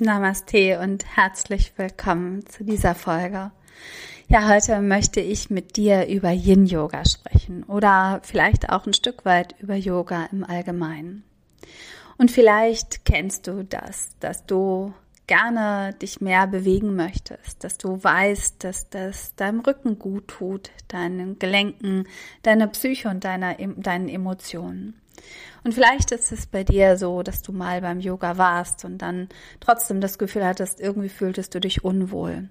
Namaste und herzlich willkommen zu dieser Folge. Ja, heute möchte ich mit dir über Yin Yoga sprechen oder vielleicht auch ein Stück weit über Yoga im Allgemeinen. Und vielleicht kennst du das, dass du gerne dich mehr bewegen möchtest, dass du weißt, dass das deinem Rücken gut tut, deinen Gelenken, deiner Psyche und deiner, deinen Emotionen. Und vielleicht ist es bei dir so, dass du mal beim Yoga warst und dann trotzdem das Gefühl hattest, irgendwie fühltest du dich unwohl.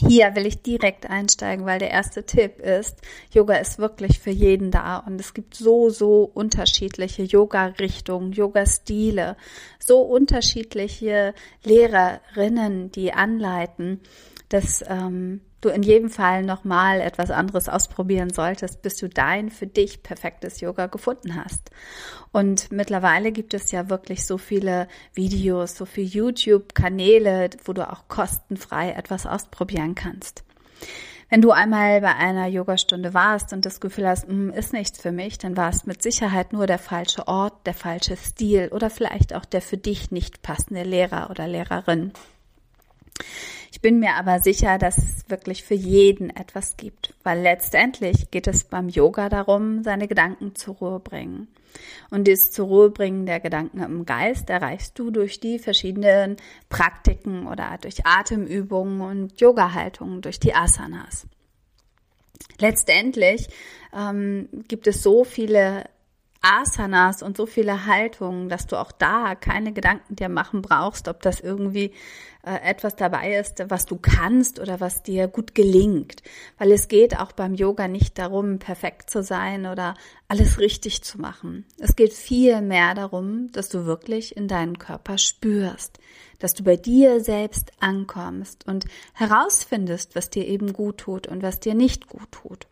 Hier will ich direkt einsteigen, weil der erste Tipp ist, Yoga ist wirklich für jeden da und es gibt so, so unterschiedliche Yoga-Richtungen, Yoga-Stile, so unterschiedliche Lehrerinnen, die anleiten, dass ähm, du in jedem Fall nochmal etwas anderes ausprobieren solltest, bis du dein für dich perfektes Yoga gefunden hast. Und mittlerweile gibt es ja wirklich so viele Videos, so viele YouTube-Kanäle, wo du auch kostenfrei etwas ausprobieren kannst. Wenn du einmal bei einer Yogastunde warst und das Gefühl hast, hm, ist nichts für mich, dann war es mit Sicherheit nur der falsche Ort, der falsche Stil oder vielleicht auch der für dich nicht passende Lehrer oder Lehrerin. Ich bin mir aber sicher, dass es wirklich für jeden etwas gibt, weil letztendlich geht es beim Yoga darum, seine Gedanken zur Ruhe bringen. Und dieses zur Ruhe bringen der Gedanken im Geist erreichst du durch die verschiedenen Praktiken oder durch Atemübungen und Yoga-Haltungen, durch die Asanas. Letztendlich ähm, gibt es so viele Asanas und so viele Haltungen, dass du auch da keine Gedanken dir machen brauchst, ob das irgendwie äh, etwas dabei ist, was du kannst oder was dir gut gelingt. Weil es geht auch beim Yoga nicht darum, perfekt zu sein oder alles richtig zu machen. Es geht viel mehr darum, dass du wirklich in deinen Körper spürst, dass du bei dir selbst ankommst und herausfindest, was dir eben gut tut und was dir nicht gut tut.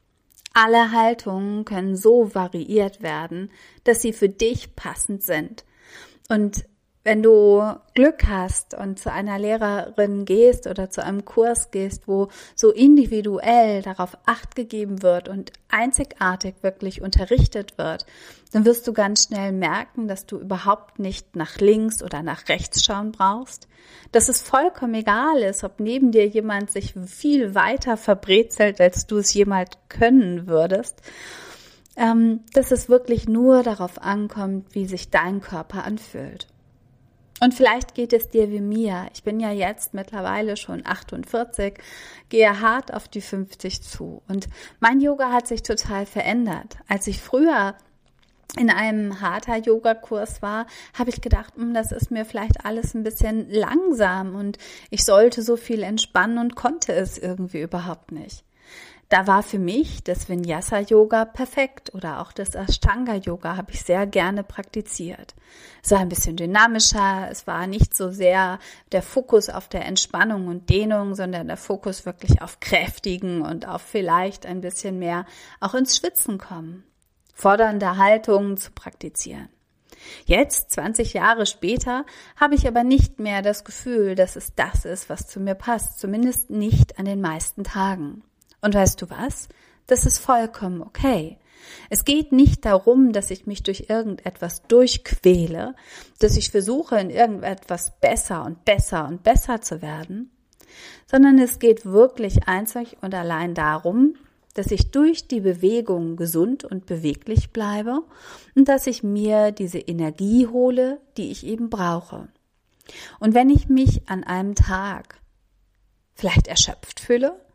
Alle Haltungen können so variiert werden, dass sie für dich passend sind. Und wenn du Glück hast und zu einer Lehrerin gehst oder zu einem Kurs gehst, wo so individuell darauf acht gegeben wird und einzigartig wirklich unterrichtet wird, dann wirst du ganz schnell merken, dass du überhaupt nicht nach links oder nach rechts schauen brauchst, dass es vollkommen egal ist, ob neben dir jemand sich viel weiter verbrezelt, als du es jemals können würdest, ähm, dass es wirklich nur darauf ankommt, wie sich dein Körper anfühlt. Und vielleicht geht es dir wie mir. Ich bin ja jetzt mittlerweile schon 48, gehe hart auf die 50 zu. Und mein Yoga hat sich total verändert. Als ich früher in einem harter Yoga-Kurs war, habe ich gedacht, hm, das ist mir vielleicht alles ein bisschen langsam und ich sollte so viel entspannen und konnte es irgendwie überhaupt nicht. Da war für mich das Vinyasa Yoga perfekt oder auch das Ashtanga Yoga habe ich sehr gerne praktiziert. Es war ein bisschen dynamischer, es war nicht so sehr der Fokus auf der Entspannung und Dehnung, sondern der Fokus wirklich auf kräftigen und auf vielleicht ein bisschen mehr auch ins Schwitzen kommen, fordernde Haltungen zu praktizieren. Jetzt, 20 Jahre später, habe ich aber nicht mehr das Gefühl, dass es das ist, was zu mir passt, zumindest nicht an den meisten Tagen. Und weißt du was? Das ist vollkommen okay. Es geht nicht darum, dass ich mich durch irgendetwas durchquäle, dass ich versuche, in irgendetwas besser und besser und besser zu werden, sondern es geht wirklich einzig und allein darum, dass ich durch die Bewegung gesund und beweglich bleibe und dass ich mir diese Energie hole, die ich eben brauche. Und wenn ich mich an einem Tag vielleicht erschöpft fühle,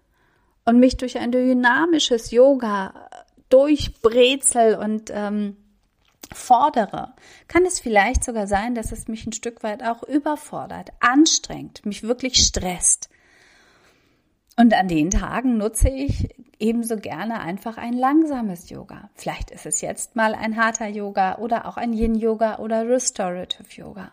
und mich durch ein dynamisches Yoga durchbrezel und ähm, fordere, kann es vielleicht sogar sein, dass es mich ein Stück weit auch überfordert, anstrengt, mich wirklich stresst. Und an den Tagen nutze ich ebenso gerne einfach ein langsames Yoga. Vielleicht ist es jetzt mal ein harter Yoga oder auch ein Yin Yoga oder Restorative Yoga.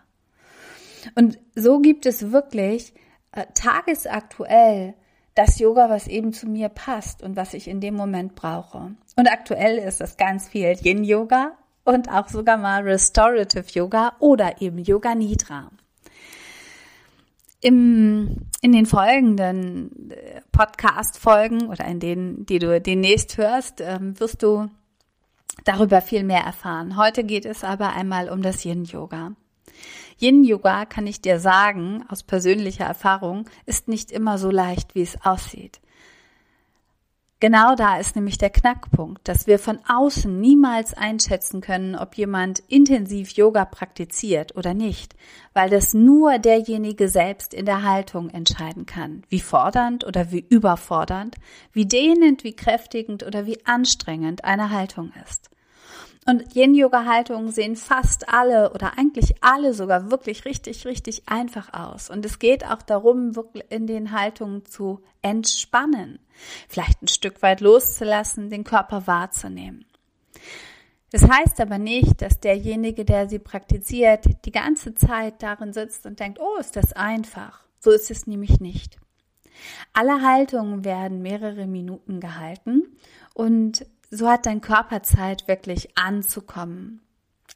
Und so gibt es wirklich äh, tagesaktuell das Yoga, was eben zu mir passt und was ich in dem Moment brauche. Und aktuell ist es ganz viel Yin Yoga und auch sogar mal Restorative Yoga oder eben Yoga Nidra. Im, in den folgenden äh, Podcast-Folgen oder in denen, die du demnächst hörst, ähm, wirst du darüber viel mehr erfahren. Heute geht es aber einmal um das Yin-Yoga. Yin-Yoga, kann ich dir sagen, aus persönlicher Erfahrung, ist nicht immer so leicht, wie es aussieht. Genau da ist nämlich der Knackpunkt, dass wir von außen niemals einschätzen können, ob jemand intensiv Yoga praktiziert oder nicht, weil das nur derjenige selbst in der Haltung entscheiden kann, wie fordernd oder wie überfordernd, wie dehnend, wie kräftigend oder wie anstrengend eine Haltung ist. Und Yin-Yoga-Haltungen sehen fast alle oder eigentlich alle sogar wirklich richtig, richtig einfach aus. Und es geht auch darum, wirklich in den Haltungen zu entspannen. Vielleicht ein Stück weit loszulassen, den Körper wahrzunehmen. Das heißt aber nicht, dass derjenige, der sie praktiziert, die ganze Zeit darin sitzt und denkt, oh, ist das einfach. So ist es nämlich nicht. Alle Haltungen werden mehrere Minuten gehalten und so hat dein Körper Zeit, wirklich anzukommen.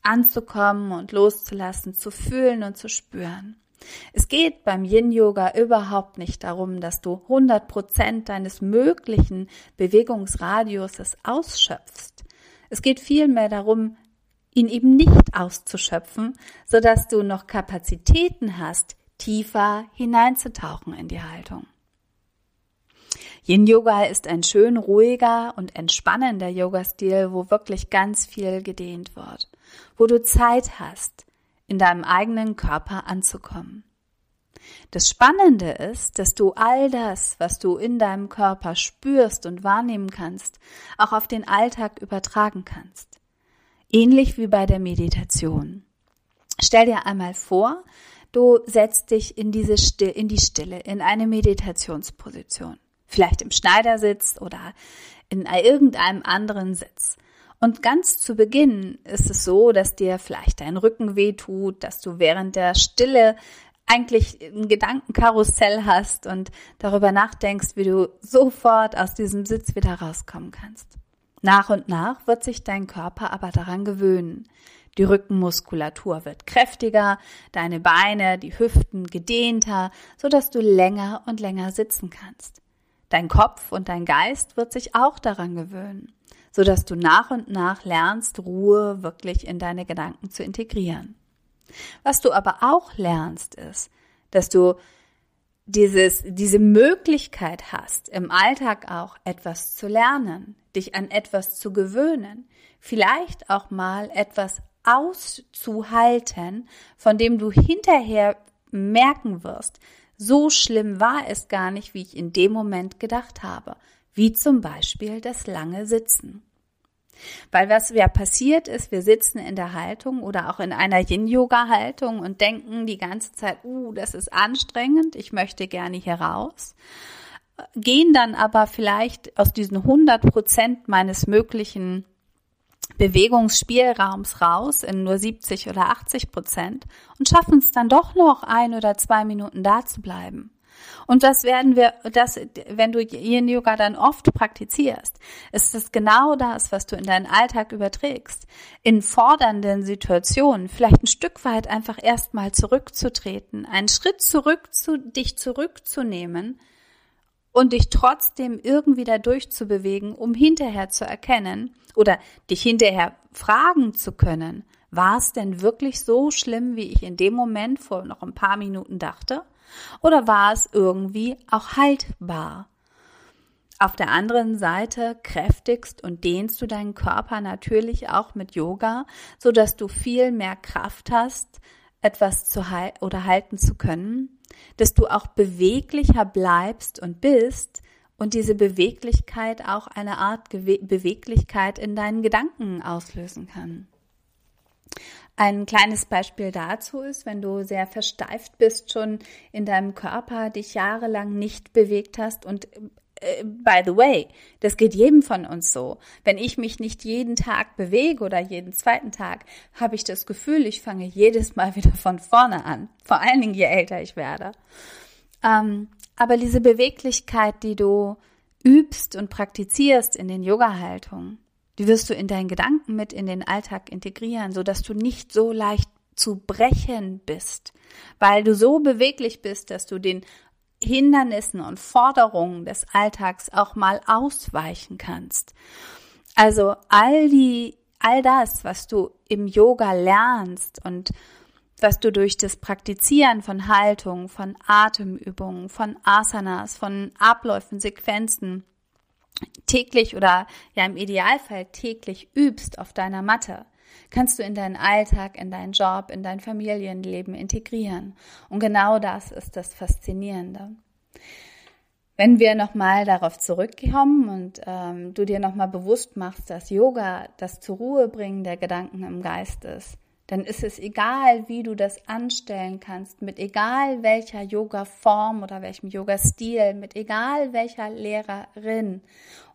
Anzukommen und loszulassen, zu fühlen und zu spüren. Es geht beim Yin-Yoga überhaupt nicht darum, dass du 100 Prozent deines möglichen Bewegungsradiuses ausschöpfst. Es geht vielmehr darum, ihn eben nicht auszuschöpfen, sodass du noch Kapazitäten hast, tiefer hineinzutauchen in die Haltung. Yin Yoga ist ein schön ruhiger und entspannender Yoga-Stil, wo wirklich ganz viel gedehnt wird, wo du Zeit hast, in deinem eigenen Körper anzukommen. Das Spannende ist, dass du all das, was du in deinem Körper spürst und wahrnehmen kannst, auch auf den Alltag übertragen kannst. Ähnlich wie bei der Meditation. Stell dir einmal vor, du setzt dich in diese Stille, in die Stille, in eine Meditationsposition vielleicht im Schneidersitz oder in irgendeinem anderen Sitz. Und ganz zu Beginn ist es so, dass dir vielleicht dein Rücken weh tut, dass du während der Stille eigentlich ein Gedankenkarussell hast und darüber nachdenkst, wie du sofort aus diesem Sitz wieder rauskommen kannst. Nach und nach wird sich dein Körper aber daran gewöhnen. Die Rückenmuskulatur wird kräftiger, deine Beine, die Hüften gedehnter, so dass du länger und länger sitzen kannst. Dein Kopf und dein Geist wird sich auch daran gewöhnen, so dass du nach und nach lernst, Ruhe wirklich in deine Gedanken zu integrieren. Was du aber auch lernst, ist, dass du dieses, diese Möglichkeit hast, im Alltag auch etwas zu lernen, dich an etwas zu gewöhnen, vielleicht auch mal etwas auszuhalten, von dem du hinterher merken wirst, so schlimm war es gar nicht, wie ich in dem Moment gedacht habe, wie zum Beispiel das lange Sitzen. Weil was ja passiert ist, wir sitzen in der Haltung oder auch in einer Yin-Yoga-Haltung und denken die ganze Zeit, uh, das ist anstrengend, ich möchte gerne hier raus. Gehen dann aber vielleicht aus diesen 100 Prozent meines möglichen Bewegungsspielraums raus in nur 70 oder 80 Prozent und schaffen es dann doch noch ein oder zwei Minuten da zu bleiben. Und das werden wir, das, wenn du Yin Yoga dann oft praktizierst, ist es genau das, was du in deinen Alltag überträgst. In fordernden Situationen vielleicht ein Stück weit einfach erstmal zurückzutreten, einen Schritt zurück zu, dich zurückzunehmen und dich trotzdem irgendwie da durchzubewegen, um hinterher zu erkennen oder dich hinterher fragen zu können, war es denn wirklich so schlimm, wie ich in dem Moment vor noch ein paar Minuten dachte? Oder war es irgendwie auch haltbar? Auf der anderen Seite kräftigst und dehnst du deinen Körper natürlich auch mit Yoga, so dass du viel mehr Kraft hast, etwas zu halten oder halten zu können, dass du auch beweglicher bleibst und bist und diese Beweglichkeit auch eine Art Beweglichkeit in deinen Gedanken auslösen kann. Ein kleines Beispiel dazu ist, wenn du sehr versteift bist schon in deinem Körper, dich jahrelang nicht bewegt hast und by the way, das geht jedem von uns so. Wenn ich mich nicht jeden Tag bewege oder jeden zweiten Tag, habe ich das Gefühl, ich fange jedes Mal wieder von vorne an. Vor allen Dingen, je älter ich werde. Ähm, aber diese Beweglichkeit, die du übst und praktizierst in den Yoga-Haltungen, die wirst du in deinen Gedanken mit in den Alltag integrieren, so dass du nicht so leicht zu brechen bist, weil du so beweglich bist, dass du den Hindernissen und Forderungen des Alltags auch mal ausweichen kannst. Also all die, all das, was du im Yoga lernst und was du durch das Praktizieren von Haltung, von Atemübungen, von Asanas, von Abläufen, Sequenzen täglich oder ja im Idealfall täglich übst auf deiner Matte, kannst du in deinen Alltag, in deinen Job, in dein Familienleben integrieren. Und genau das ist das Faszinierende. Wenn wir nochmal darauf zurückkommen und ähm, du dir nochmal bewusst machst, dass Yoga das zur Ruhe bringen der Gedanken im Geist ist, dann ist es egal, wie du das anstellen kannst, mit egal welcher Yoga-Form oder welchem Yoga-Stil, mit egal welcher Lehrerin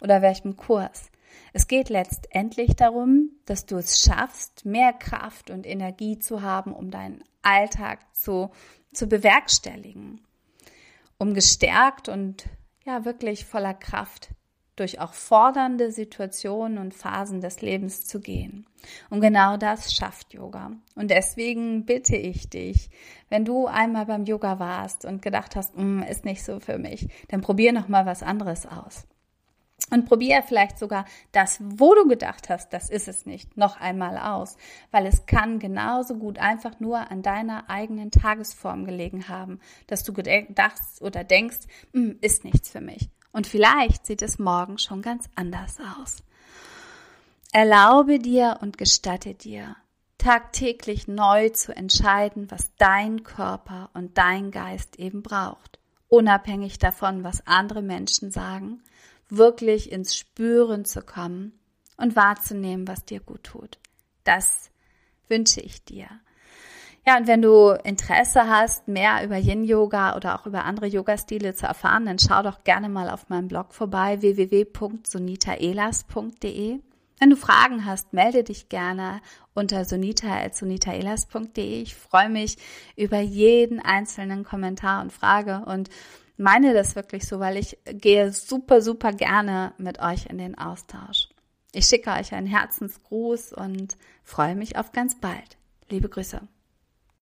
oder welchem Kurs. Es geht letztendlich darum, dass du es schaffst, mehr Kraft und Energie zu haben, um deinen Alltag zu, zu bewerkstelligen, um gestärkt und ja wirklich voller Kraft durch auch fordernde Situationen und Phasen des Lebens zu gehen. Und genau das schafft Yoga. Und deswegen bitte ich dich, wenn du einmal beim Yoga warst und gedacht hast, mm, ist nicht so für mich, dann probier noch mal was anderes aus. Und probier vielleicht sogar das, wo du gedacht hast, das ist es nicht, noch einmal aus, weil es kann genauso gut einfach nur an deiner eigenen Tagesform gelegen haben, dass du gedacht oder denkst, hm, ist nichts für mich. Und vielleicht sieht es morgen schon ganz anders aus. Erlaube dir und gestatte dir, tagtäglich neu zu entscheiden, was dein Körper und dein Geist eben braucht, unabhängig davon, was andere Menschen sagen wirklich ins Spüren zu kommen und wahrzunehmen, was dir gut tut. Das wünsche ich dir. Ja, und wenn du Interesse hast, mehr über Yin-Yoga oder auch über andere Yoga-Stile zu erfahren, dann schau doch gerne mal auf meinem Blog vorbei, www.sunitaelas.de. Wenn du Fragen hast, melde dich gerne unter sonita.sonitaelas.de. Ich freue mich über jeden einzelnen Kommentar und Frage und meine das wirklich so, weil ich gehe super, super gerne mit euch in den Austausch. Ich schicke euch einen Herzensgruß und freue mich auf ganz bald. Liebe Grüße.